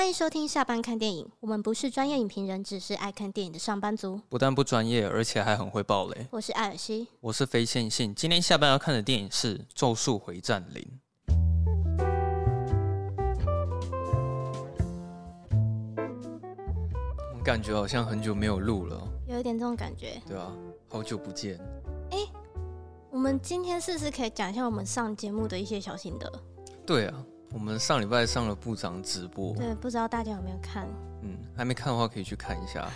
欢迎收听下班看电影。我们不是专业影评人，只是爱看电影的上班族。不但不专业，而且还很会爆雷。我是艾尔西，我是非线性。今天下班要看的电影是《咒术回战零》。我感觉好像很久没有录了，有一点这种感觉。对啊，好久不见。哎，我们今天是不是可以讲一下我们上节目的一些小心得？对啊。我们上礼拜上了部长直播，对，不知道大家有没有看？嗯，还没看的话可以去看一下。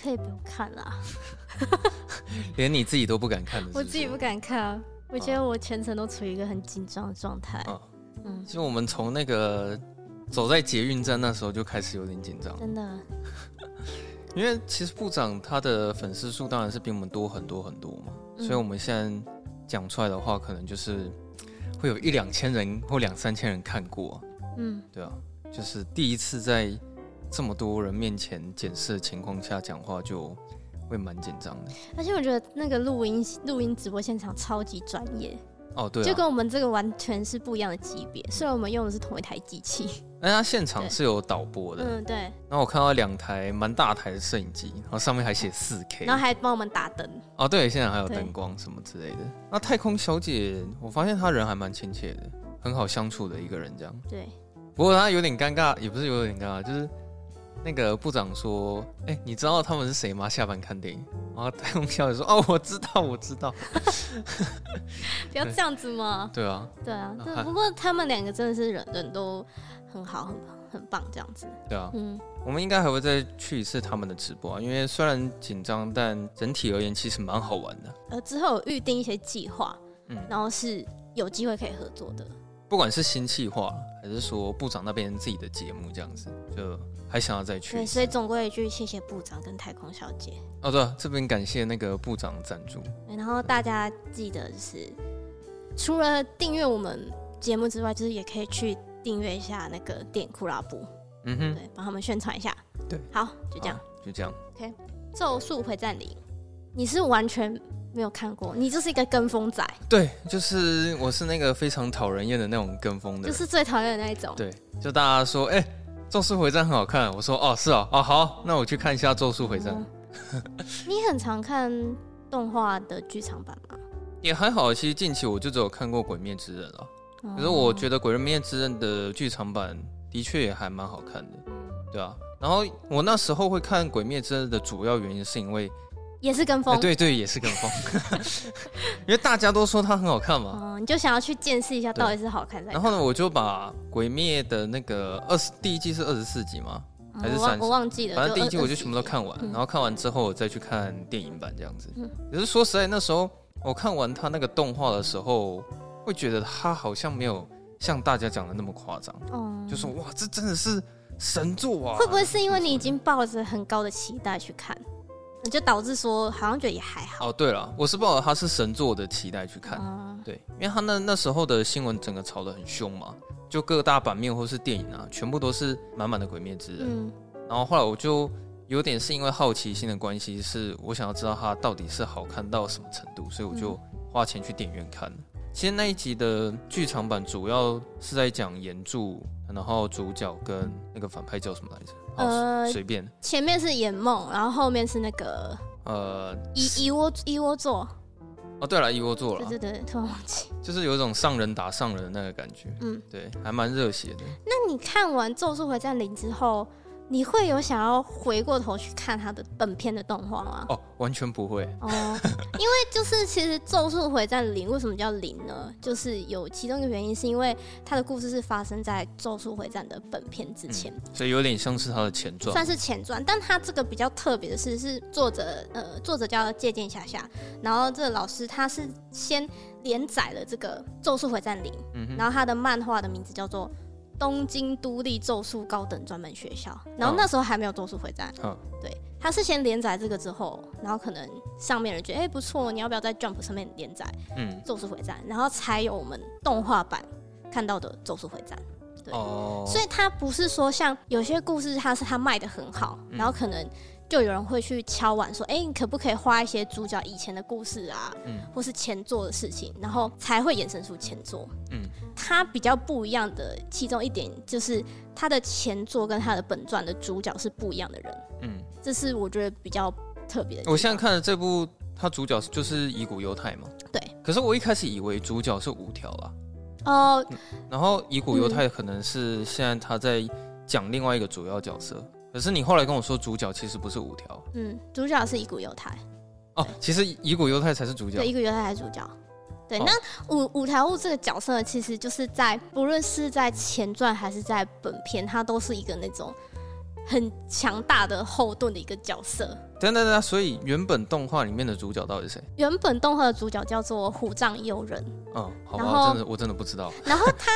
可以不用看啦，连你自己都不敢看的是不是？我自己不敢看啊，我觉得我全程都处于一个很紧张的状态。啊，嗯，其实我们从那个走在捷运站那时候就开始有点紧张，真的。因为其实部长他的粉丝数当然是比我们多很多很多嘛，嗯，所以我们现在讲出来的话，可能就是。会有一两千人或两三千人看过，嗯，对啊，就是第一次在这么多人面前检视的情况下讲话，就会蛮紧张的。而且我觉得那个录音录音直播现场超级专业。哦，对、啊，就跟我们这个完全是不一样的级别。虽然我们用的是同一台机器，哎他现场是有导播的。嗯，对。然后我看到两台蛮大台的摄影机，然后上面还写四 K，然后还帮我们打灯。哦，对，现在还有灯光什么之类的。那太空小姐，我发现她人还蛮亲切的，很好相处的一个人，这样。对。不过她有点尴尬，也不是有点尴尬，就是。那个部长说：“哎、欸，你知道他们是谁吗？下班看电影。”然后太空小姐说：“哦，我知道，我知道。”不要这样子嘛。对啊，对啊。对，不过他们两个真的是人人都很好，很很棒，这样子。对啊，嗯，我们应该还会再去一次他们的直播啊，因为虽然紧张，但整体而言其实蛮好玩的。呃，之后有预定一些计划，嗯，然后是有机会可以合作的。不管是新计划，还是说部长那边自己的节目，这样子就。还想要再去？对，所以总归一句，谢谢部长跟太空小姐。哦，对，这边感谢那个部长赞助。然后大家记得就是，除了订阅我们节目之外，就是也可以去订阅一下那个电影酷拉布。嗯哼，对，帮他们宣传一下。对，好，就这样，就这样。OK，《咒术回战里》，你是完全没有看过，你就是一个跟风仔。对，就是我是那个非常讨人厌的那种跟风的，就是最讨厌的那一种。对，就大家说，哎、欸。咒术回战很好看，我说哦是哦哦好，那我去看一下咒术回战。你很常看动画的剧场版吗？也还好，其实近期我就只有看过《鬼灭之刃》了。可是我觉得《鬼灭之刃》的剧场版的确也还蛮好看的，对啊。然后我那时候会看《鬼灭之刃》的主要原因是因为。也是跟风，欸、对对，也是跟风，因为大家都说它很好看嘛，嗯，你就想要去见识一下到底是好看在。然后呢，我就把《鬼灭》的那个二十第一季是二十四集吗？还是三十？我忘记了。反正第一季我就全部都看完，然后看完之后我再去看电影版这样子。可是说实在，那时候我看完他那个动画的时候，会觉得他好像没有像大家讲的那么夸张。哦，就说哇，这真的是神作啊！会不会是因为你已经抱着很高的期待去看？就导致说，好像觉得也还好。哦，对了，我是抱着他是神作的期待去看，嗯、对，因为他那那时候的新闻整个炒得很凶嘛，就各大版面或是电影啊，全部都是满满的鬼灭之刃。嗯，然后后来我就有点是因为好奇心的关系，是我想要知道它到底是好看到什么程度，所以我就花钱去电影院看。嗯、其实那一集的剧场版主要是在讲炎柱，然后主角跟那个反派叫什么来着？呃，随便。前面是眼梦，然后后面是那个呃，一一窝一窝座。哦，对了，一窝座了。对对对，突然忘记。就是有一种上人打上人的那个感觉。嗯，对，还蛮热血的。那你看完《咒术回战零》之后？你会有想要回过头去看他的本片的动画吗？哦，完全不会哦，因为就是其实《咒术回战零》为什么叫零呢？就是有其中一个原因，是因为它的故事是发生在《咒术回战》的本片之前，嗯，所以有点像是它的前传，算是前传。但它这个比较特别的是，是作者呃，作者叫芥见下下，然后这个老师他是先连载了这个《咒术回战零》，嗯，然后他的漫画的名字叫做。东京都立咒术高等专门学校，然后那时候还没有咒术回战，嗯，对，他是先连载这个之后，然后可能上面人觉得哎、欸、不错，你要不要在 Jump 上面连载，嗯，咒术回战，然后才有我们动画版看到的咒术回战，对，哦，所以他不是说像有些故事，他是他卖的很好，然后可能就有人会去敲碗说：“哎、欸，你可不可以画一些主角以前的故事啊？嗯，或是前作的事情，然后才会衍生出前作。嗯，他比较不一样的其中一点就是他的前作跟他的本传的主角是不一样的人。嗯，这是我觉得比较特别的。我现在看的这部，他主角就是乙骨犹太嘛？对。可是我一开始以为主角是五条啦。哦、呃，然后乙骨犹太可能是现在他在讲另外一个主要角色。可是你后来跟我说，主角其实不是五条，嗯，主角是乙骨犹太。哦，其实乙骨犹太才是主角，对，乙骨犹太才是主角。对，哦、那五五条悟这个角色，其实就是在不论是在前传还是在本片，他都是一个那种很强大的后盾的一个角色。等等等，所以原本动画里面的主角到底是谁？原本动画的主角叫做虎杖悠仁。嗯，好吧，真的我真的不知道。然后他。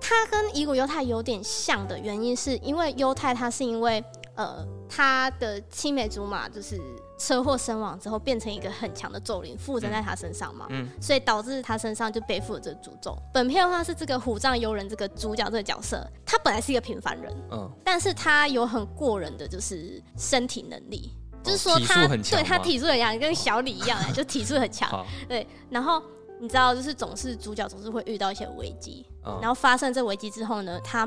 他跟乙骨忧太有点像的原因，是因为忧太他是因为呃他的青梅竹马就是车祸身亡之后，变成一个很强的咒灵附身在他身上嘛，嗯，所以导致他身上就背负了这个诅咒。本片的话是这个虎杖悠仁这个主角这个角色，他本来是一个平凡人，嗯，但是他有很过人的就是身体能力，就是说他对他体术很强，跟小李一样，就体术很强，对，然后。你知道，就是总是主角总是会遇到一些危机，嗯、然后发生这危机之后呢，他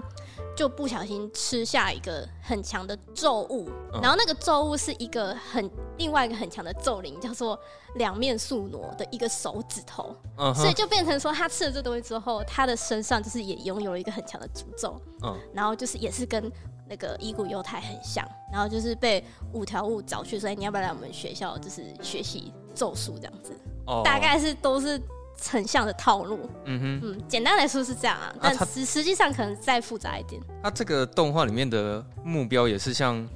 就不小心吃下一个很强的咒物，嗯、然后那个咒物是一个很另外一个很强的咒灵，叫做两面宿儺的一个手指头，嗯、所以就变成说他吃了这东西之后，他的身上就是也拥有了一个很强的诅咒，嗯、然后就是也是跟那个伊古犹太很像，然后就是被五条悟找去，所以你要不要来我们学校就是学习咒术这样子，哦、大概是都是。很像的套路，嗯哼，嗯，简单来说是这样啊，但实实际上可能再复杂一点。他这个动画里面的目标也是像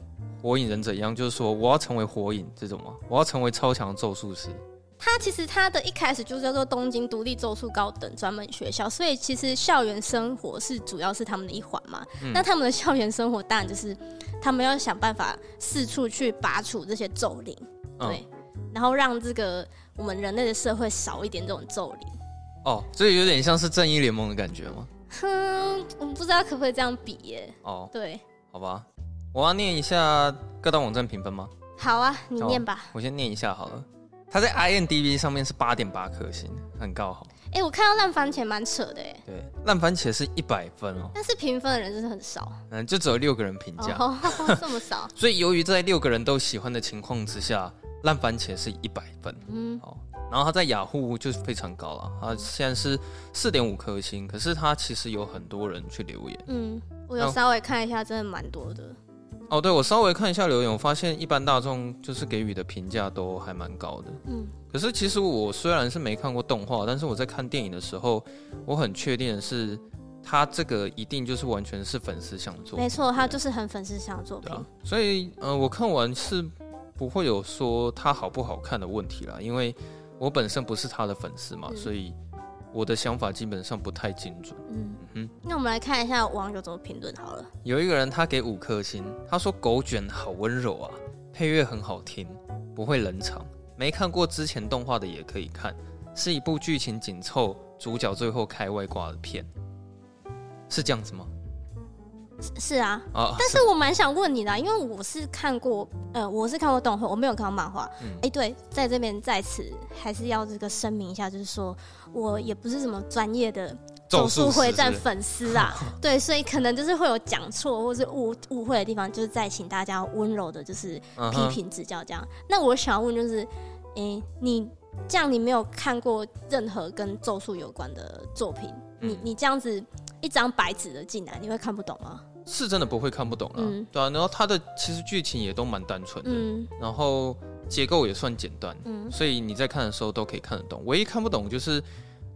火影忍者一样，就是说我要成为火影这种吗？我要成为超强咒术师。他其实他的一开始就叫做东京独立咒术高等专门学校，所以其实校园生活是主要是他们的一环嘛。嗯、那他们的校园生活当然就是他们要想办法四处去拔除这些咒灵，对，嗯、然后让这个。我们人类的社会少一点这种咒灵哦，所以有点像是正义联盟的感觉吗？哼，我不知道可不可以这样比耶。哦，对，好吧，我要念一下各大网站评分吗？好啊，你念吧。我先念一下好了。它在 IMDB 上面是八点八颗星，很高好。哎，我看到烂番茄蛮扯的哎。对，烂番茄是一百分哦，但是评分的人真的很少。嗯，就只有六个人评价，哦，这么少。所以由于在六个人都喜欢的情况之下。烂番茄是一百分，嗯，好，然后它在雅虎就是非常高了，它现在是四点五颗星，可是它其实有很多人去留言，嗯，我有稍微看一下，真的蛮多的。哦，对，我稍微看一下留言，我发现一般大众就是给予的评价都还蛮高的，嗯，可是其实我虽然是没看过动画，但是我在看电影的时候，我很确定的是，他这个一定就是完全是粉丝想做，没错，他就是很粉丝想作品，所以，呃，我看完是。不会有说他好不好看的问题啦，因为我本身不是他的粉丝嘛，嗯、所以我的想法基本上不太精准。嗯嗯，那我们来看一下网友怎么评论好了。有一个人他给五颗星，他说狗卷好温柔啊，配乐很好听，不会冷场。没看过之前动画的也可以看，是一部剧情紧凑、主角最后开外挂的片，是这样子吗？是啊，哦、但是我蛮想问你的，因为我是看过，呃，我是看过动画，我没有看过漫画。哎、嗯欸，对，在这边在此还是要这个声明一下，就是说我也不是什么专业的咒术回战粉丝啊，对，所以可能就是会有讲错或是误误会的地方，就是再请大家温柔的，就是批评指教这样。Uh. 那我想要问就是，哎、欸，你这样你没有看过任何跟咒术有关的作品，嗯、你你这样子。一张白纸的进来，你会看不懂吗？是真的不会看不懂了，嗯、对啊。然后它的其实剧情也都蛮单纯的，嗯、然后结构也算简单，嗯、所以你在看的时候都可以看得懂。唯一看不懂就是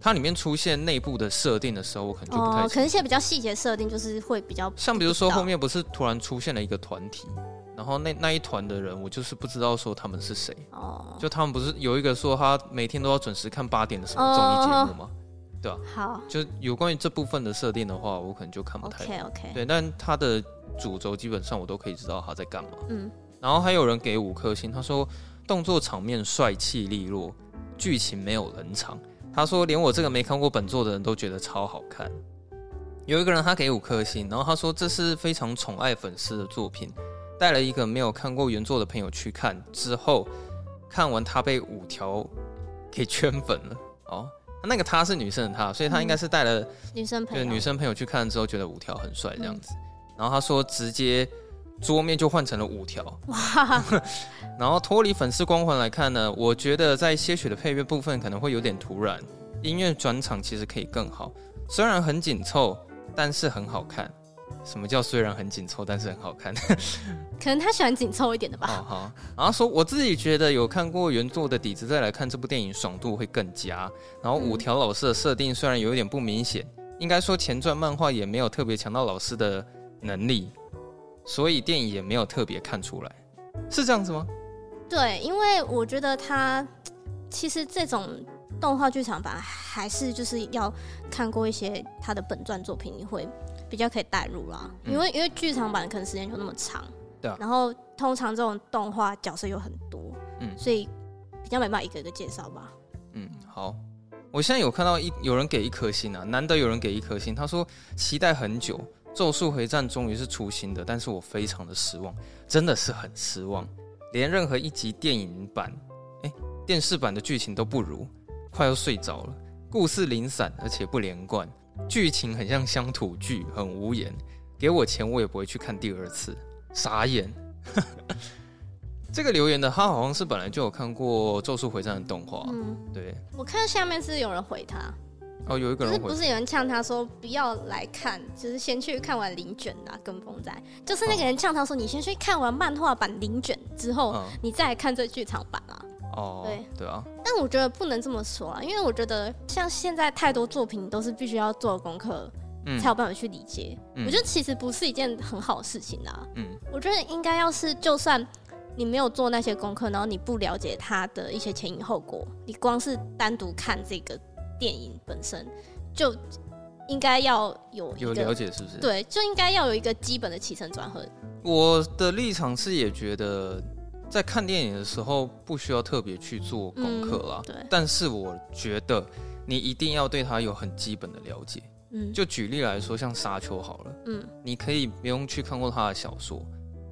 它里面出现内部的设定的时候，我可能就不太、哦。可能一些比较细节设定就是会比较像，比如说后面不是突然出现了一个团体，然后那那一团的人，我就是不知道说他们是谁。哦，就他们不是有一个说他每天都要准时看八点的什么综艺节目吗？哦对啊，好，就有关于这部分的设定的话，我可能就看不太懂。OK OK。对，但它的主轴基本上我都可以知道他在干嘛。嗯。然后还有人给五颗星，他说动作场面帅气利落，剧情没有冷场。他说连我这个没看过本作的人都觉得超好看。有一个人他给五颗星，然后他说这是非常宠爱粉丝的作品，带了一个没有看过原作的朋友去看，之后看完他被五条给圈粉了。哦，那个他是女生的他，所以他应该是带了女生朋友，女生朋友去看之后觉得五条很帅这样子。然后他说直接桌面就换成了五条。哇！然后脱离粉丝光环来看呢，我觉得在些许的配乐部分可能会有点突然，音乐转场其实可以更好。虽然很紧凑，但是很好看。什么叫虽然很紧凑，但是很好看？可能他喜欢紧凑一点的吧。好好，然后说我自己觉得有看过原作的底子再来看这部电影，爽度会更佳。然后五条老师的设定虽然有一点不明显，应该说前传漫画也没有特别强调老师的能力，所以电影也没有特别看出来，是这样子吗？对，因为我觉得他其实这种动画剧场版还是就是要看过一些他的本传作品，你会。比较可以带入啦，因为因为剧场版可能时间就那么长，对啊，然后通常这种动画角色又很多，嗯，所以比较没办法一个一个介绍吧。嗯，好，我现在有看到一有人给一颗星啊，难得有人给一颗星，他说期待很久，《咒术回战》终于是出新的，但是我非常的失望，真的是很失望，连任何一集电影版，哎，电视版的剧情都不如，快要睡着了，故事零散而且不连贯。剧情很像乡土剧，很无言。给我钱，我也不会去看第二次。傻眼。这个留言的他好像是本来就有看过《咒术回战》的动画。嗯，对。我看下面是有人回他。哦，有一个人回。不是，有人呛他说不要来看，就是先去看完零卷的、啊、跟风仔。就是那个人呛他说，你先去看完漫画版零卷之后，嗯、你再来看这剧场版啊。哦，对对啊，但我觉得不能这么说啊，因为我觉得像现在太多作品都是必须要做功课，嗯，才有办法去理解。嗯，我觉得其实不是一件很好的事情啊。嗯，我觉得应该要是，就算你没有做那些功课，然后你不了解它的一些前因后果，你光是单独看这个电影本身，就应该要有有了解，是不是？对，就应该要有一个基本的起承转合。我的立场是也觉得。在看电影的时候，不需要特别去做功课啦。对。但是我觉得你一定要对他有很基本的了解。嗯。就举例来说，像《沙丘》好了。嗯。你可以不用去看过他的小说，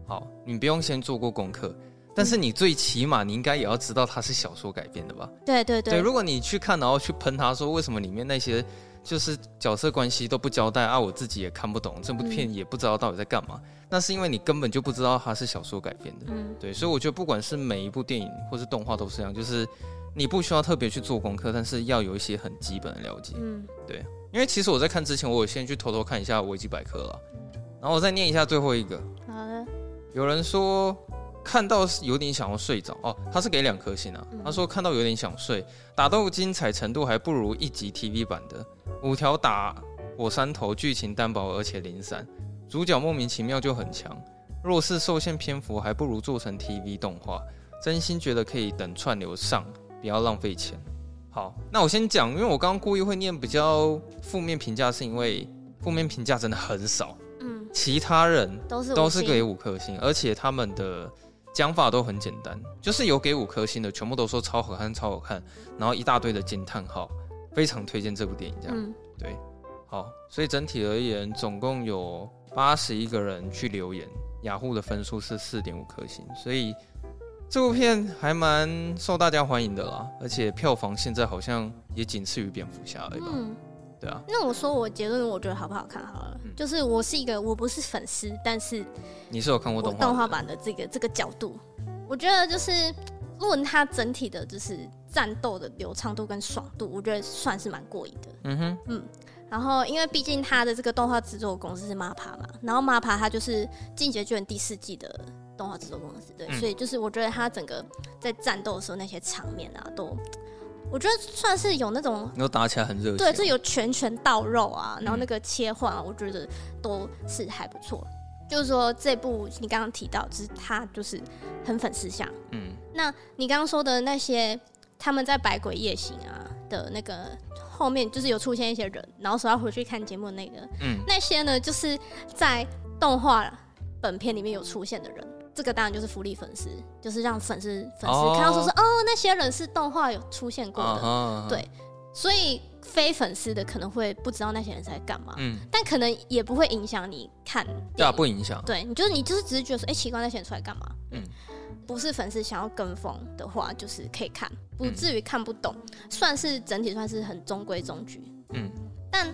好，你不用先做过功课，但是你最起码你应该也要知道它是小说改编的吧？对对对。对，如果你去看，然后去喷他说为什么里面那些就是角色关系都不交代啊，我自己也看不懂，这部片也不知道到底在干嘛。那是因为你根本就不知道它是小说改编的，嗯，对，所以我觉得不管是每一部电影或是动画都是这样，就是你不需要特别去做功课，但是要有一些很基本的了解，嗯，对，因为其实我在看之前，我有先去偷偷看一下维基百科了，然后我再念一下最后一个，好的，有人说看到有点想要睡着哦，他是给两颗星啊，他说看到有点想睡，打斗精彩程度还不如一集 TV 版的，五条打火山头，剧情单薄而且零散。主角莫名其妙就很强，若是受限篇幅，还不如做成 TV 动画。真心觉得可以等串流上，不要浪费钱。好，那我先讲，因为我刚刚故意会念比较负面评价，是因为负面评价真的很少。嗯，其他人都是都是给五颗星，而且他们的讲法都很简单，就是有给五颗星的，全部都说超好看，超好看，然后一大堆的惊叹号，非常推荐这部电影。这样，嗯、对，好，所以整体而言，总共有。八十一个人去留言，雅虎的分数是四点五颗星，所以这部片还蛮受大家欢迎的啦。而且票房现在好像也仅次于蝙蝠侠而已吧？嗯，对啊。那我说我结论，我觉得好不好看好了。嗯、就是我是一个我不是粉丝，但是你是有看过动画动画版的这个这个角度，我觉得就是论它整体的就是战斗的流畅度跟爽度，我觉得算是蛮过瘾的。嗯哼，嗯。然后，因为毕竟他的这个动画制作公司是 MAPPA 嘛，然后 MAPPA 它就是《进击的巨人》第四季的动画制作公司，对，嗯、所以就是我觉得他整个在战斗的时候那些场面啊，都我觉得算是有那种有打起来很热血，对，就有拳拳到肉啊，然后那个切换啊，我觉得都是还不错。嗯、就是说这部你刚刚提到，就是他就是很粉丝向，嗯，那你刚刚说的那些他们在百鬼夜行啊的那个。后面就是有出现一些人，然后说要回去看节目的那个，嗯，那些呢，就是在动画本片里面有出现的人，这个当然就是福利粉丝，就是让粉丝粉丝看到说是哦，哦，那些人是动画有出现过的，哦、对，所以非粉丝的可能会不知道那些人在干嘛，嗯，但可能也不会影响你看，对啊，不影响，对，你就是你就是只是觉得说，哎、欸，奇怪，那些人出来干嘛？嗯，不是粉丝想要跟风的话，就是可以看，不至于看不懂，嗯、算是整体算是很中规中矩，嗯，但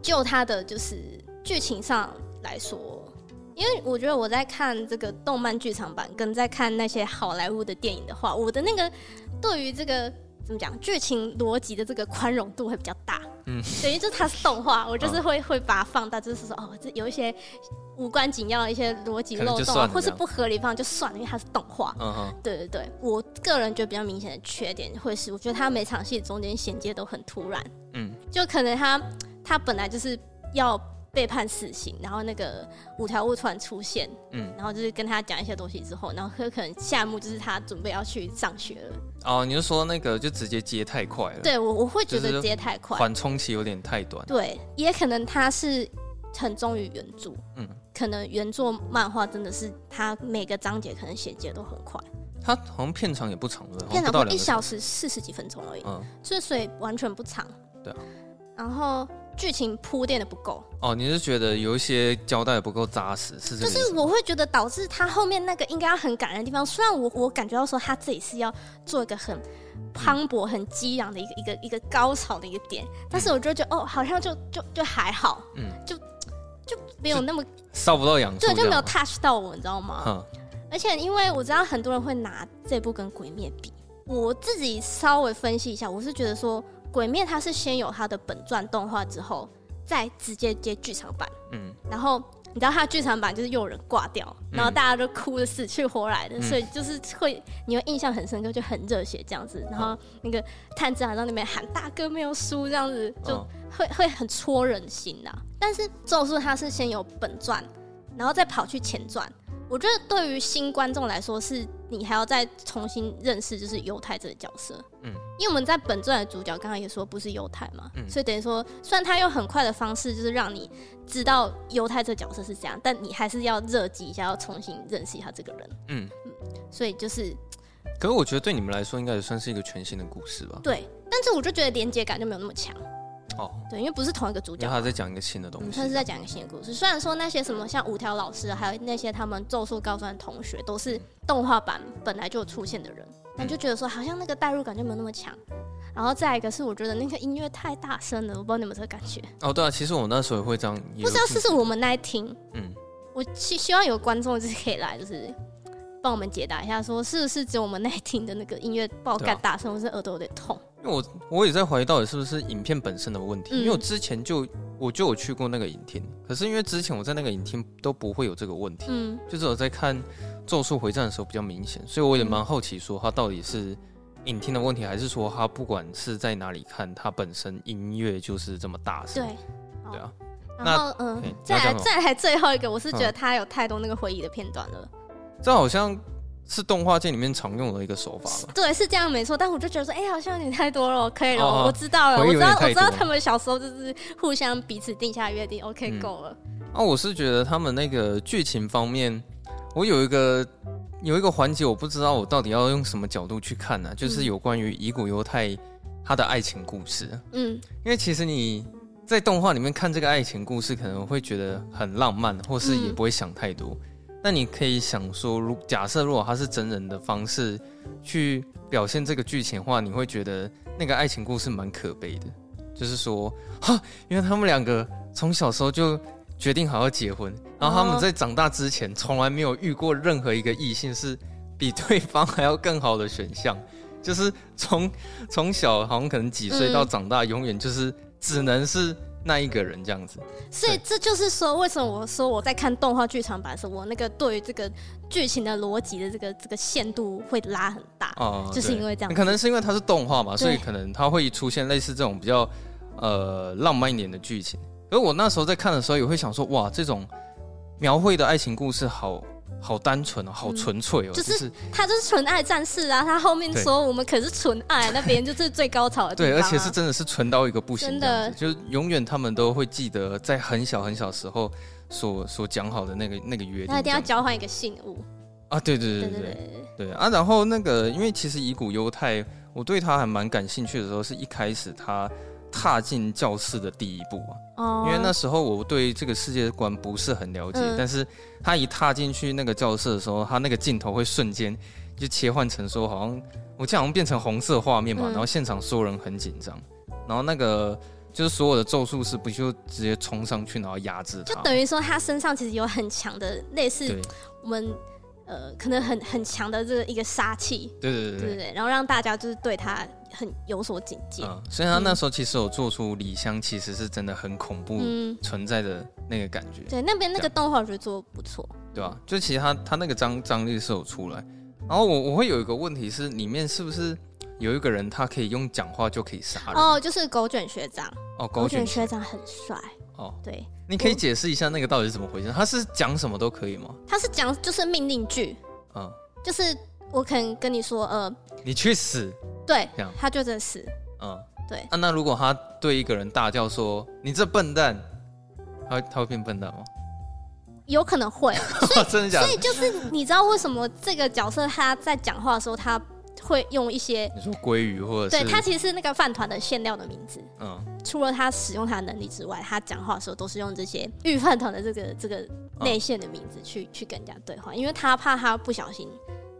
就它的就是剧情上来说，因为我觉得我在看这个动漫剧场版，跟在看那些好莱坞的电影的话，我的那个对于这个。怎么讲？剧情逻辑的这个宽容度会比较大，嗯，等于就是它是动画，我就是会、哦、会把它放大，就是说哦，这有一些无关紧要的一些逻辑漏洞，或是不合理放就算了，因为它是动画。嗯嗯，对对对，我个人觉得比较明显的缺点会是，我觉得它每场戏中间衔接都很突然，嗯，就可能它它本来就是要。被判死刑，然后那个五条悟突然出现，嗯，然后就是跟他讲一些东西之后，然后很可能下一幕就是他准备要去上学了。哦，你就说那个就直接接太快了？对，我我会觉得接太快，缓冲期有点太短。对，也可能他是很忠于原著，嗯，可能原作漫画真的是他每个章节可能衔接都很快。他好像片长也不长的，片长一小时四十几分钟而已，嗯，所以完全不长。对啊，然后。剧情铺垫的不够哦，你是觉得有一些交代不够扎实，是这？就是我会觉得导致他后面那个应该要很感人的地方，虽然我我感觉到说他自己是要做一个很磅礴、很激昂的一个一个一个高潮的一个点，但是我就觉得哦，好像就就就还好，嗯，就就没有那么烧不到痒处，对，就没有 touch 到我，你知道吗？嗯，而且因为我知道很多人会拿这部跟《鬼灭》比，我自己稍微分析一下，我是觉得说。鬼灭它是先有它的本传动画之后，再直接接剧场版。嗯，然后你知道它剧场版就是又有人挂掉，然后大家都哭的死去活来的，嗯、所以就是会你会印象很深刻，就很热血这样子。然后那个炭治郎在那边喊大哥没有输这样子，就会、哦、会很戳人心呐。但是咒术它是先有本传，然后再跑去前传。我觉得对于新观众来说，是你还要再重新认识，就是犹太这个角色。嗯，因为我们在本传的主角刚刚也说不是犹太嘛，嗯，所以等于说，虽然他用很快的方式，就是让你知道犹太这个角色是这样，但你还是要热机一下，要重新认识一下这个人。嗯，嗯，所以就是，可是我觉得对你们来说，应该也算是一个全新的故事吧？对，但是我就觉得连接感就没有那么强。哦，对，因为不是同一个主角，他在讲一个新的东西，他是在讲一个新的故事。虽然说那些什么像五条老师，还有那些他们咒术高专的同学，都是动画版本来就有出现的人，但就觉得说好像那个代入感就没有那么强。然后再一个是，我觉得那个音乐太大声了，我不知道你们这个感觉。哦，对啊，其实我那时候也会这样，不知道是不是我们那一听，嗯，我希希望有观众就是可以来，就是帮我们解答一下，说是不是只有我们那一听的那个音乐爆干大声，或是耳朵有点痛。因为我我也在怀疑到底是不是影片本身的问题，嗯、因为我之前就我就有去过那个影厅，可是因为之前我在那个影厅都不会有这个问题，嗯，就是我在看《咒术回战》的时候比较明显，所以我也蛮好奇说它到底是影厅的问题，还是说它不管是在哪里看，它本身音乐就是这么大声，对，对啊。然后嗯，再来再来最后一个，我是觉得它有太多那个回忆的片段了，嗯、这好像。是动画界里面常用的一个手法吧？对，是这样没错。但我就觉得说，哎、欸，好像有点太多了，可以了，哦、我知道了，我知道，我知道他们小时候就是互相彼此定下约定，OK，够、嗯、了。啊，我是觉得他们那个剧情方面，我有一个有一个环节，我不知道我到底要用什么角度去看呢、啊？就是有关于乙骨忧太他的爱情故事。嗯，因为其实你在动画里面看这个爱情故事，可能会觉得很浪漫，或是也不会想太多。嗯那你可以想说，如假设如果他是真人的方式去表现这个剧情的话，你会觉得那个爱情故事蛮可悲的。就是说，哈，因为他们两个从小时候就决定好要结婚，然后他们在长大之前从来没有遇过任何一个异性是比对方还要更好的选项，就是从从小好像可能几岁到长大，永远就是只能是。那一个人这样子，所以这就是说，为什么我说我在看动画剧场版的时候，我那个对于这个剧情的逻辑的这个这个限度会拉很大哦，就是因为这样。可能是因为它是动画嘛，所以可能它会出现类似这种比较呃浪漫一点的剧情。而我那时候在看的时候，也会想说，哇，这种描绘的爱情故事好。好单纯哦，好纯粹哦，就是他就是纯爱战士啊！他后面说我们可是纯爱，那边就是最高潮的地方。对，而且是真的是纯到一个不行，真的，就永远他们都会记得在很小很小时候所所讲好的那个那个约定。那一定要交换一个信物啊！对对对对对对啊！然后那个，因为其实乙骨忧太，我对他还蛮感兴趣的时候，是一开始他踏进教室的第一步啊。哦。因为那时候我对这个世界观不是很了解，嗯、但是他一踏进去那个教室的时候，他那个镜头会瞬间就切换成说，好像我这样好像变成红色画面嘛，嗯、然后现场所有人很紧张，然后那个就是所有的咒术师不就直接冲上去，然后压制他，就等于说他身上其实有很强的类似我们。呃，可能很很强的这个一个杀气，对对对对，对然后让大家就是对他很有所警戒。嗯，所以他那时候其实有做出李湘其实是真的很恐怖存在的那个感觉。对，那边那个动画我觉得做得不错。对啊，就其实他他那个张张力是有出来。然后我我会有一个问题是，里面是不是有一个人他可以用讲话就可以杀人？哦，就是狗卷学长。哦，狗卷学长很帅。哦，对。你可以解释一下那个到底是怎么回事？他是讲什么都可以吗？他是讲就是命令句，嗯，就是我可能跟你说，呃，你去死，对，他就在死，嗯，对。啊，那如果他对一个人大叫说“你这笨蛋”，他会他会变笨蛋吗？有可能会，所以真的假的？所以就是你知道为什么这个角色他在讲话的时候他会用一些你说鲑鱼或者是对他其实是那个饭团的馅料的名字，嗯。除了他使用他的能力之外，他讲话的时候都是用这些御饭团的这个这个内馅的名字去、哦、去跟人家对话，因为他怕他不小心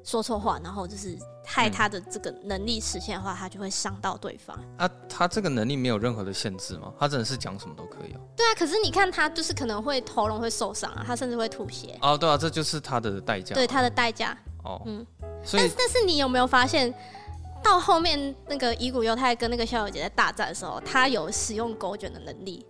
说错话，然后就是害他的这个能力实现的话，嗯、他就会伤到对方。啊，他这个能力没有任何的限制吗？他真的是讲什么都可以哦。对啊，可是你看他就是可能会喉咙会受伤啊，他甚至会吐血。哦，对啊，这就是他的代价。对他的代价。哦，嗯。所以但是但是你有没有发现？到后面那个乙骨忧太跟那个逍遥姐在大战的时候，他有使用狗卷的能力？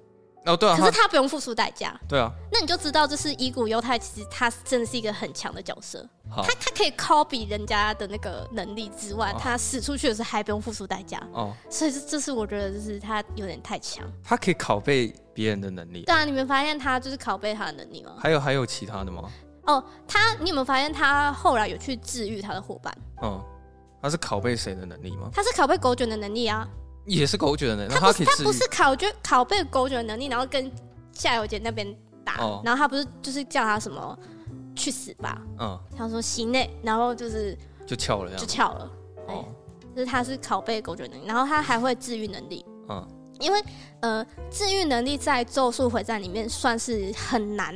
哦，对啊，可是他不用付出代价，对啊，那你就知道这是乙骨忧太，其实他真的是一个很强的角色，他他可以 copy 人家的那个能力之外，他使出去的时候还不用付出代价。哦，所以这这是我觉得就是他有点太强，他可以拷贝别人的能力，对啊，你们发现他就是拷贝他的能力吗？还有还有其他的吗？哦，他你有没有发现他后来有去治愈他的伙伴？嗯。他是拷贝谁的能力吗？他是拷贝狗卷的能力啊，也是狗卷的能力。他不是他不是拷卷拷贝狗卷的能力，然后跟夏油杰那边打，哦、然后他不是就是叫他什么去死吧？嗯，他说行嘞，然后就是就翘了，就翘了。哦，就是他是拷贝狗卷能力，然后他还会治愈能力。嗯，因为呃，治愈能力在咒术回战里面算是很难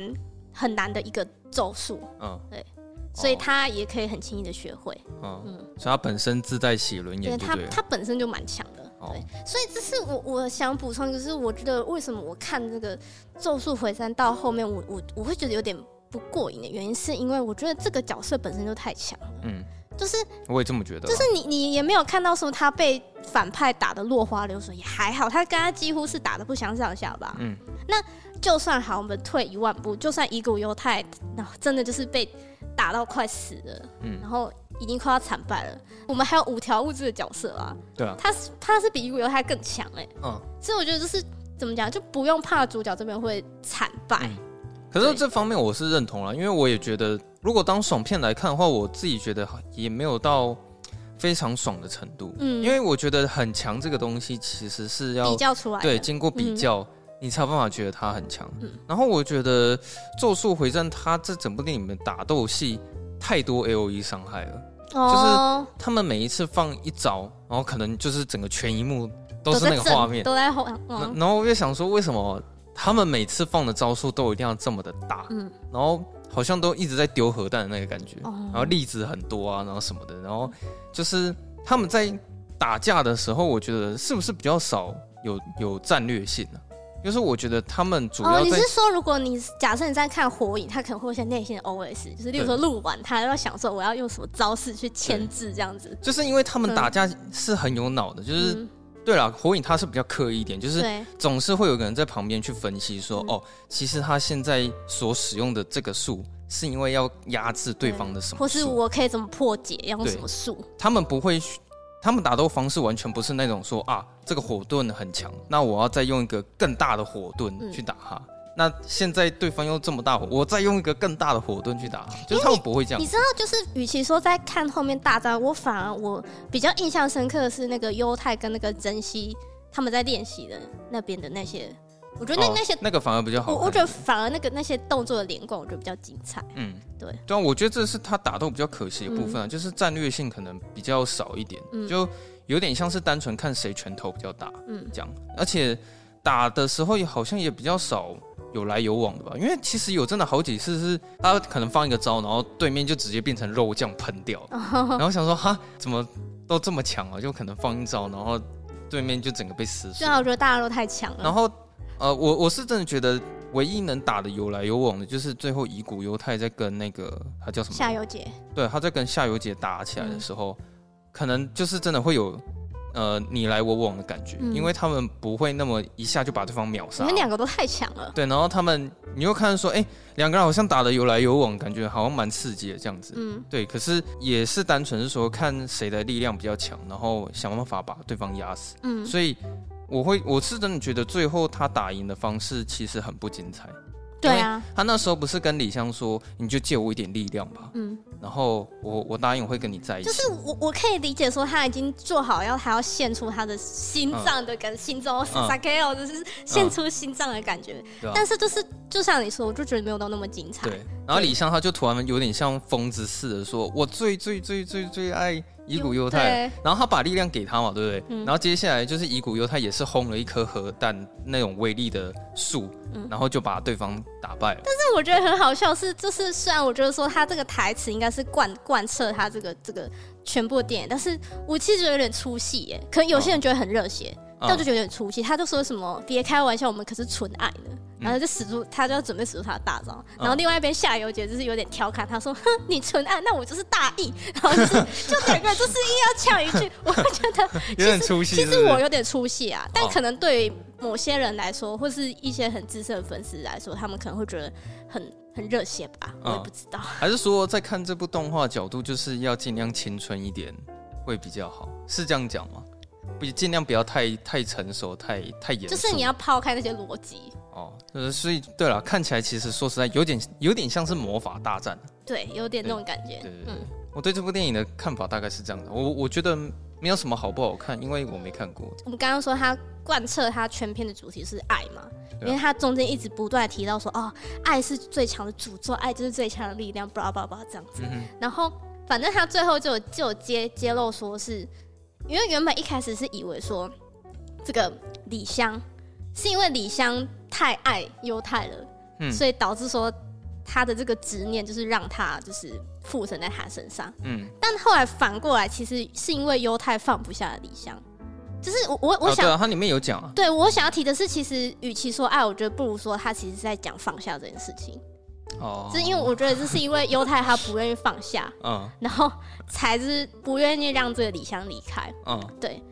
很难的一个咒术。嗯，对。所以他也可以很轻易的学会，嗯，嗯，所以他本身自带喜轮眼，对他他本身就蛮强的，对，哦、所以这是我我想补充，就是我觉得为什么我看这个《咒术回战》到后面我，我我我会觉得有点不过瘾的原因，是因为我觉得这个角色本身就太强了，嗯，就是我也这么觉得，就是你你也没有看到说他被反派打的落花流水，也还好，他跟他几乎是打的不相上下吧，嗯，那就算好，我们退一万步，就算乙骨犹太，然后真的就是被。打到快死了，嗯，然后已经快要惨败了。我们还有五条物质的角色啊，对啊，他是他是比乙骨犹太更强哎，嗯，所以我觉得就是怎么讲，就不用怕主角这边会惨败。嗯、可是这方面我是认同了，因为我也觉得，如果当爽片来看的话，我自己觉得也没有到非常爽的程度，嗯，因为我觉得很强这个东西其实是要比较出来，对，经过比较。嗯你才有办法觉得他很强。嗯、然后我觉得《咒术回战》他这整部电影里面打斗戏太多 A O E 伤害了，哦、就是他们每一次放一招，然后可能就是整个全一幕都是那个画面，都在后。嗯、然后我就想说，为什么他们每次放的招数都一定要这么的大？嗯，然后好像都一直在丢核弹的那个感觉，哦、然后粒子很多啊，然后什么的，然后就是他们在打架的时候，我觉得是不是比较少有有战略性呢、啊？就是我觉得他们主要、哦，你是说，如果你假设你在看火影，他可能会有些内心的 OS，就是例如说录完他要想说我要用什么招式去牵制这样子。就是因为他们打架是很有脑的，嗯、就是、嗯、对了，火影他是比较刻意一点，就是总是会有个人在旁边去分析说，哦，其实他现在所使用的这个术是因为要压制对方的什么，或是我可以怎么破解，要用什么术？他们不会。他们打斗方式完全不是那种说啊，这个火盾很强，那我要再用一个更大的火盾去打他。嗯、那现在对方又这么大火，我再用一个更大的火盾去打他，就是他们不会这样。你知道，就是与其说在看后面大战，我反而我比较印象深刻的是那个优太跟那个珍惜他们在练习的那边的那些。我觉得那那些、哦、那个反而比较好，我我觉得反而那个那些动作的连贯，我觉得比较精彩。嗯，对，对啊，我觉得这是他打斗比较可惜的部分啊，嗯、就是战略性可能比较少一点。嗯，就有点像是单纯看谁拳头比较大，嗯，这样，而且打的时候也好像也比较少有来有往的吧，因为其实有真的好几次是他可能放一个招，然后对面就直接变成肉酱喷掉，然后想说哈怎么都这么强啊，就可能放一招，然后对面就整个被撕碎。对啊，我觉得大家都太强了。然后呃，我我是真的觉得。唯一能打的有来有往的，就是最后乙骨犹太在跟那个他叫什么夏油杰，对，他在跟夏油杰打起来的时候，嗯、可能就是真的会有呃你来我往的感觉，嗯、因为他们不会那么一下就把对方秒杀。你们两个都太强了。对，然后他们你又看说，哎、欸，两个人好像打的有来有往，感觉好像蛮刺激的这样子。嗯，对，可是也是单纯是说看谁的力量比较强，然后想办法把对方压死。嗯，所以。我会，我是真的觉得最后他打赢的方式其实很不精彩。对啊，他那时候不是跟李湘说，你就借我一点力量吧。嗯，然后我我答应我会跟你在一起。就是我我可以理解说他已经做好要他要献出他的心脏的跟心中撒开哦，就是献出心脏的感觉。嗯、但是就是就像你说，我就觉得没有到那么精彩。对，然后李湘他就突然有点像疯子似的说，我最最最最最爱。乙骨犹太，然后他把力量给他嘛，对不对？嗯、然后接下来就是乙骨犹太也是轰了一颗核弹那种威力的树，嗯、然后就把对方打败了。但是我觉得很好笑是，就是虽然我觉得说他这个台词应该是贯贯彻他这个这个全部的电影，但是我其实有点出戏耶。可能有些人觉得很热血，哦、但我就觉得有点出戏。他就说什么别开玩笑，我们可是纯爱的。然后就使出，他就要准备使出他的大招。然后另外一边夏油杰就是有点调侃他说：“哼，你纯爱，那我就是大义。”然后就是就两个人就是硬要呛一句，我会觉得 有点出戏。其实我有点出戏啊，但可能对于某些人来说，或是一些很资深的粉丝来说，他们可能会觉得很很热血吧，我也不知道。还是说在看这部动画角度，就是要尽量青春一点会比较好，是这样讲吗？不，尽量不要太太成熟，太太严肃。就是你要抛开那些逻辑。哦，呃，所以对了，看起来其实说实在有点有点像是魔法大战，对，有点那种感觉。对对对，嗯、我对这部电影的看法大概是这样的，我我觉得没有什么好不好看，因为我没看过。我们刚刚说他贯彻他全片的主题是爱嘛，因为他中间一直不断提到说，哦，爱是最强的诅咒，爱就是最强的力量，巴拉巴拉这样子。嗯、然后反正他最后就有就有揭揭露说是，因为原本一开始是以为说这个李湘是因为李湘。太爱犹太了，嗯，所以导致说他的这个执念就是让他就是附身在他身上，嗯，但后来反过来，其实是因为犹太放不下李湘，就是我我我想，哦、对啊，他里面有讲啊，对我想要提的是，其实与其说爱，我觉得不如说他其实是在讲放下这件事情，哦，是因为我觉得这是因为犹太他不愿意放下，嗯，然后才是不愿意让这个李湘离开，嗯，对。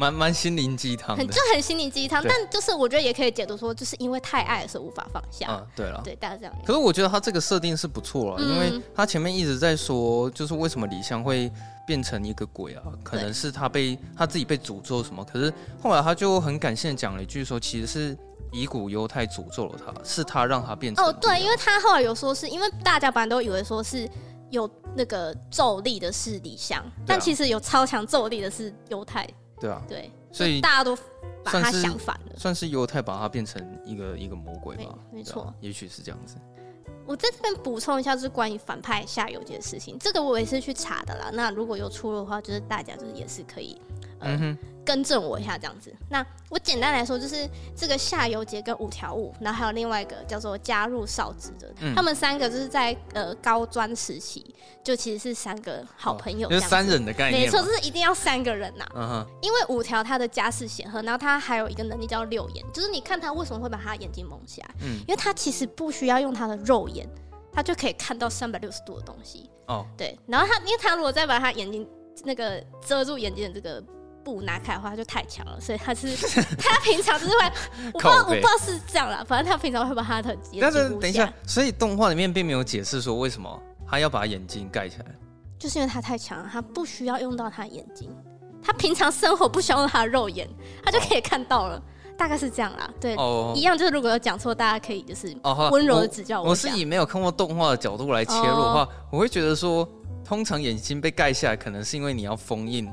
蛮蛮心灵鸡汤，很就很心灵鸡汤，但就是我觉得也可以解读说，就是因为太爱的时候无法放下。嗯，对了，对，大家这样。可是我觉得他这个设定是不错了，嗯、因为他前面一直在说，就是为什么李湘会变成一个鬼啊？可能是他被他自己被诅咒什么。可是后来他就很感性的讲了一句说，其实是乙骨犹太诅咒了他，是他让他变成。哦，对，因为他后来有说是因为大家本来都以为说是有那个咒力的是李湘，啊、但其实有超强咒力的是犹太。对啊，对，所以大家都把他想反了，算是犹太把他变成一个一个魔鬼吧，没错，啊，也许是这样子。我在这边补充一下，就是关于反派夏油杰的事情，这个我也是去查的啦。那如果有出入的话，就是大家就是也是可以，呃、嗯哼。更正我一下，这样子。那我简单来说，就是这个夏油杰跟五条悟，然后还有另外一个叫做加入少子的，嗯、他们三个就是在呃高专时期，就其实是三个好朋友，就是三人的概念。没错，就是一定要三个人呐、啊。嗯哼。因为五条他的家世显赫，然后他还有一个能力叫六眼，就是你看他为什么会把他眼睛蒙起来？嗯。因为他其实不需要用他的肉眼，他就可以看到三百六十度的东西。哦。对。然后他，因为他如果再把他眼睛那个遮住眼睛的这个。不拿开的话就太强了，所以他是 他平常就是会，我不知道我不知道是这样啦，反正他平常会把他的眼睛。但是等一下，所以动画里面并没有解释说为什么他要把眼睛盖起来，就是因为他太强了，他不需要用到他的眼睛，他平常生活不需要用他的肉眼，他就可以看到了，哦、大概是这样啦。对，哦、一样就是如果有讲错，大家可以就是温柔的指教我，我。我是以没有看过动画的角度来切入的话，哦、我会觉得说，通常眼睛被盖下来，可能是因为你要封印。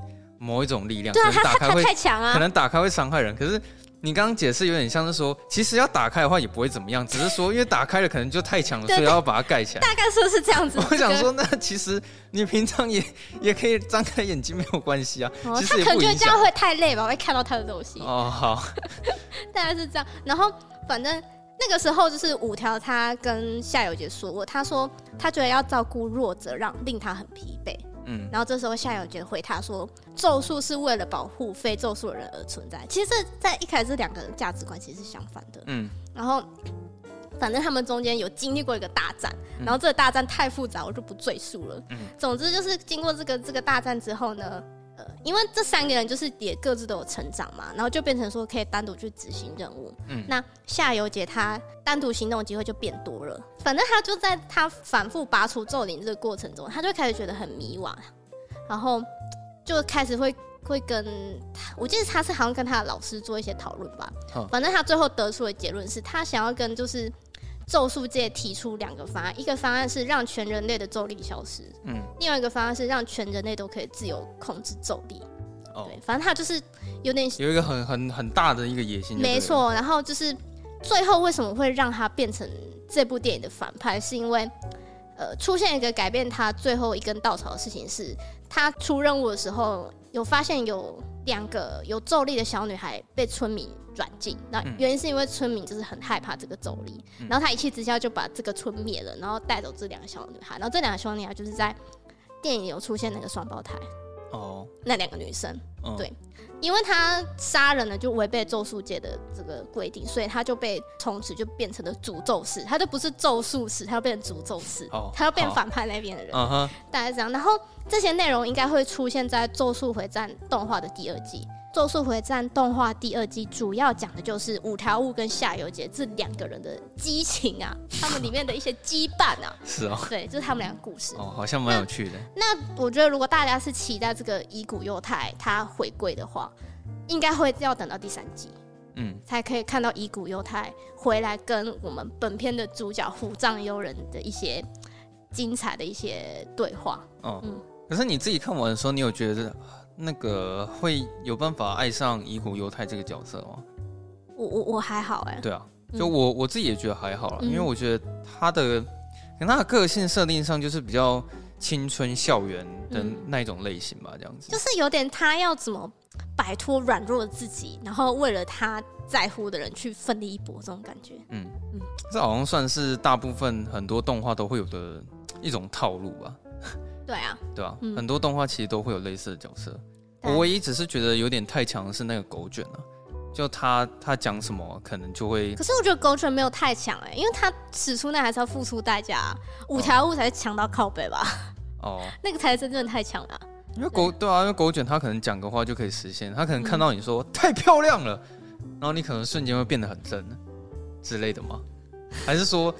某一种力量，对啊，可能打开会太强啊，可能打开会伤害人。可是你刚刚解释有点像是说，其实要打开的话也不会怎么样，只是说因为打开了可能就太强了，所以要把它盖起来。大概说是这样子。我想说，那其实你平常也也可以张开眼睛，没有关系啊。他可能觉得这样会太累吧，会看到他的东西。哦，好，大概是这样。然后反正那个时候就是五条，他跟夏油杰说过，他说他觉得要照顾弱者，让令他很疲惫。嗯，然后这时候夏友杰回他说：“咒术是为了保护非咒术的人而存在。”其实这在一开始这两个人价值观其实是相反的。嗯，然后反正他们中间有经历过一个大战，然后这个大战太复杂，我就不赘述了。嗯，总之就是经过这个这个大战之后呢。呃，因为这三个人就是也各自都有成长嘛，然后就变成说可以单独去执行任务。嗯，那夏油姐她单独行动的机会就变多了。反正她就在她反复拔除咒灵这个过程中，她就开始觉得很迷惘，然后就开始会会跟他，我记得他是好像跟他的老师做一些讨论吧。哦，反正他最后得出的结论是他想要跟就是。咒术界提出两个方案，一个方案是让全人类的咒力消失，嗯，另外一个方案是让全人类都可以自由控制咒力。哦，对，反正他就是有点有一个很很很大的一个野心。没错，然后就是最后为什么会让他变成这部电影的反派，是因为呃出现一个改变他最后一根稻草的事情是，他出任务的时候有发现有两个有咒力的小女孩被村民。软禁，那原因是因为村民就是很害怕这个咒力，嗯、然后他一气之下就把这个村灭了，然后带走这两个小女孩，然后这两个小女孩就是在电影有出现那个双胞胎哦，那两个女生，哦、对，因为他杀人了就违背咒术界的这个规定，所以他就被从此就变成了诅咒师，他就不是咒术师，他要变成诅咒师，哦、他要变反派那边的人，哦、大概这样。然后这些内容应该会出现在《咒术回战》动画的第二季。《咒术回战》动画第二季主要讲的就是五条悟跟夏油杰这两个人的激情啊，他们里面的一些羁绊啊，是哦，对，就是他们两个故事哦，好像蛮有趣的那。那我觉得，如果大家是期待这个乙骨忧太他回归的话，应该会要等到第三季，嗯，才可以看到乙骨忧太回来跟我们本片的主角虎杖悠人的一些精彩的一些对话。哦，嗯，可是你自己看完的时候，你有觉得？那个会有办法爱上乙骨忧太这个角色吗？我我我还好哎。对啊，就我、嗯、我自己也觉得还好啦，嗯、因为我觉得他的跟他的个性设定上就是比较青春校园的那一种类型吧，这样子。就是有点他要怎么摆脱软弱的自己，然后为了他在乎的人去奋力一搏这种感觉。嗯嗯，这好像算是大部分很多动画都会有的一种套路吧。对啊，对啊，嗯、很多动画其实都会有类似的角色。对我唯一只是觉得有点太强的是那个狗卷了，就他他讲什么可能就会。可是我觉得狗卷没有太强哎，因为他使出那还是要付出代价，五条悟才强到靠背吧？哦，那个才是真正太强了。因为狗对，啊，因为狗卷他可能讲个话就可以实现，他可能看到你说、嗯、太漂亮了，然后你可能瞬间会变得很真之类的吗？还是说？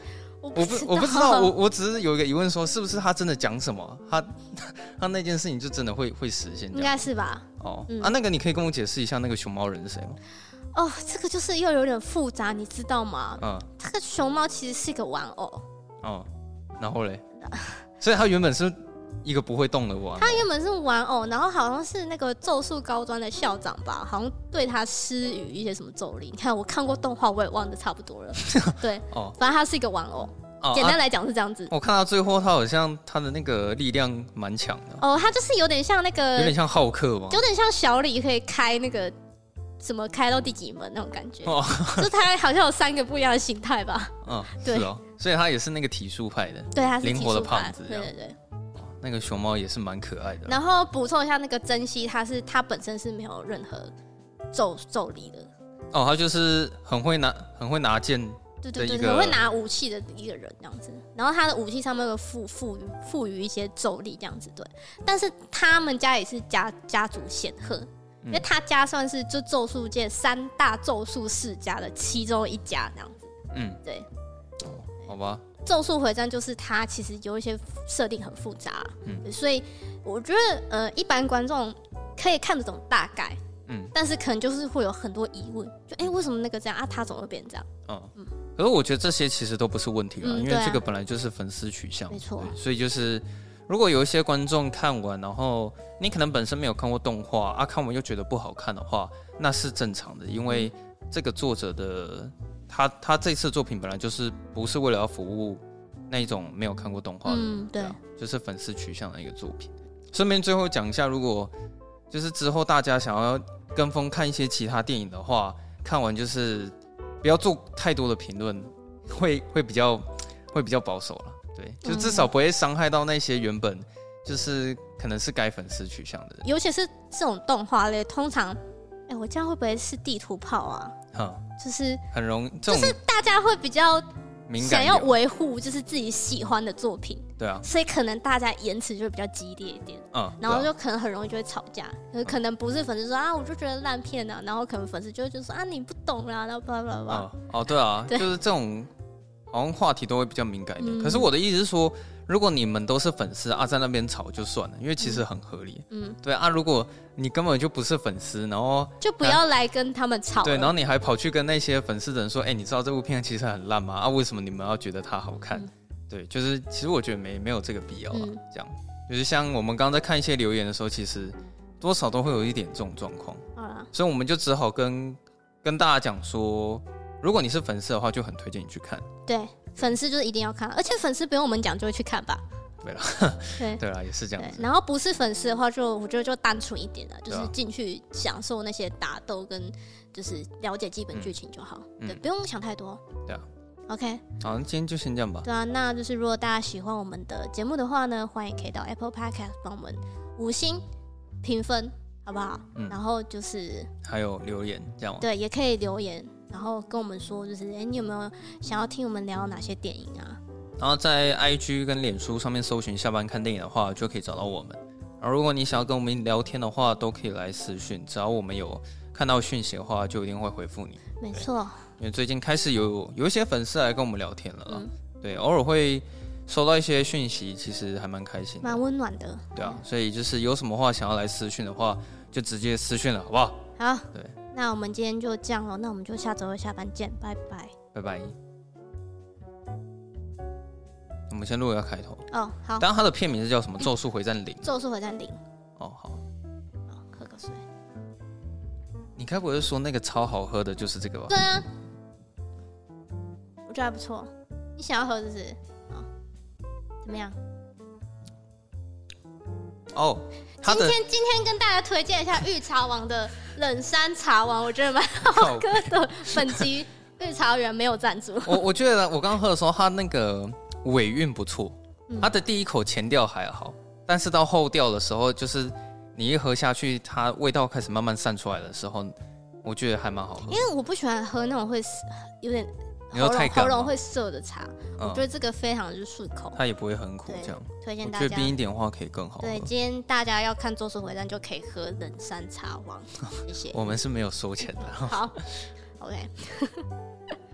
我不，我不知道，我我只是有一个疑问，说是不是他真的讲什么，他他那件事情就真的会会实现？应该是吧？哦，嗯、啊，那个你可以跟我解释一下那个熊猫人是谁吗？哦，这个就是又有点复杂，你知道吗？嗯，这个熊猫其实是一个玩偶。哦，然后嘞？所以他原本是一个不会动的玩他。原本是玩偶，然后好像是那个咒术高专的校长吧，好像对他施予一些什么咒力。你看，我看过动画，我也忘得差不多了。对，哦，反正他是一个玩偶。简单来讲是这样子。啊、我看到最后，他好像他的那个力量蛮强的。哦，他就是有点像那个，有点像浩克吗？有点像小李可以开那个什么开到第几门那种感觉。哦，就他好像有三个不一样的形态吧？嗯，对哦。所以他也是那个体术派的，对，他是灵活的胖子。对对对。那个熊猫也是蛮可爱的。然后补充一下，那个珍惜，它是它本身是没有任何咒咒力的。哦，他就是很会拿，很会拿剑。对对对，很会拿武器的一个人这样子，然后他的武器上面有赋赋予赋予一些咒力这样子，对。但是他们家也是家家族显赫，嗯、因为他家算是就咒术界三大咒术世家的其中一家这样子。嗯，对。哦，好吧。咒术回战就是它其实有一些设定很复杂，嗯，所以我觉得呃一般观众可以看得懂大概，嗯，但是可能就是会有很多疑问，就哎、欸、为什么那个这样啊，他怎么会变成这样？嗯嗯。可是我觉得这些其实都不是问题了，因为这个本来就是粉丝取向，没错。所以就是，如果有一些观众看完，然后你可能本身没有看过动画啊，看完又觉得不好看的话，那是正常的，因为这个作者的他他这次作品本来就是不是为了要服务那一种没有看过动画的，嗯，对，就是粉丝取向的一个作品。顺便最后讲一下，如果就是之后大家想要跟风看一些其他电影的话，看完就是不要做太多的评论，会会比较会比较保守了。对，就至少不会伤害到那些原本就是可能是该粉丝取向的人。尤其是这种动画类，通常，哎、欸，我这样会不会是地图炮啊？嗯，就是很容易，就是大家会比较想要维护，就是自己喜欢的作品。对啊，所以可能大家言辞就会比较激烈一点。嗯，然后就可能很容易就会吵架。可是可能不是粉丝说啊，我就觉得烂片啊，然后可能粉丝就会就说啊，你不懂啦，然后叭叭叭。哦，对啊，对就是这种。好像话题都会比较敏感一点，嗯、可是我的意思是说，如果你们都是粉丝啊，在那边吵就算了，因为其实很合理。嗯，对啊，如果你根本就不是粉丝，然后就不要来跟他们吵。对，然后你还跑去跟那些粉丝的人说，哎、欸，你知道这部片其实很烂吗？啊，为什么你们要觉得它好看？嗯、对，就是其实我觉得没没有这个必要啊。嗯、这样，就是像我们刚刚在看一些留言的时候，其实多少都会有一点这种状况。啊，所以我们就只好跟跟大家讲说。如果你是粉丝的话，就很推荐你去看。对，粉丝就是一定要看，而且粉丝不用我们讲就会去看吧？对了，对对了，也是这样子。然后不是粉丝的话，就我觉得就单纯一点了，就是进去享受那些打斗跟就是了解基本剧情就好。嗯、对，不用想太多。对啊。OK。好，那今天就先这样吧。对啊，那就是如果大家喜欢我们的节目的话呢，欢迎可以到 Apple Podcast 帮我们五星评分，好不好？嗯。然后就是还有留言这样。对，也可以留言。然后跟我们说，就是哎，你有没有想要听我们聊哪些电影啊？然后在 IG 跟脸书上面搜寻“下班看电影”的话，就可以找到我们。然后如果你想要跟我们聊天的话，都可以来私讯，只要我们有看到讯息的话，就一定会回复你。没错，因为最近开始有有一些粉丝来跟我们聊天了，嗯、对，偶尔会收到一些讯息，其实还蛮开心，蛮温暖的。对啊，所以就是有什么话想要来私讯的话，就直接私讯了，好不好？好，对。那我们今天就这样了，那我们就下周二下班见，拜拜，拜拜。我们先录一下开头哦，好。当然，它的片名是叫什么？咒术回战零。咒术回战零。哦，好。好，喝个水。你该不会是说那个超好喝的就是这个吧？对啊，我觉得还不错。你想要喝是不是？啊，怎么样？哦。今天今天跟大家推荐一下御茶王的冷山茶王，我觉得蛮好喝的。本集御茶园没有赞助。我我觉得我刚刚喝的时候，它那个尾韵不错，它的第一口前调还好，但是到后调的时候，就是你一喝下去，它味道开始慢慢散出来的时候，我觉得还蛮好喝。因为我不喜欢喝那种会有点。喉咙喉咙会涩的茶，嗯、我觉得这个非常就是顺口，它也不会很苦，这样推荐大家。冰一点的话可以更好。对，今天大家要看《坐车回战》就可以喝冷山茶王，谢谢。我们是没有收钱的。好，OK。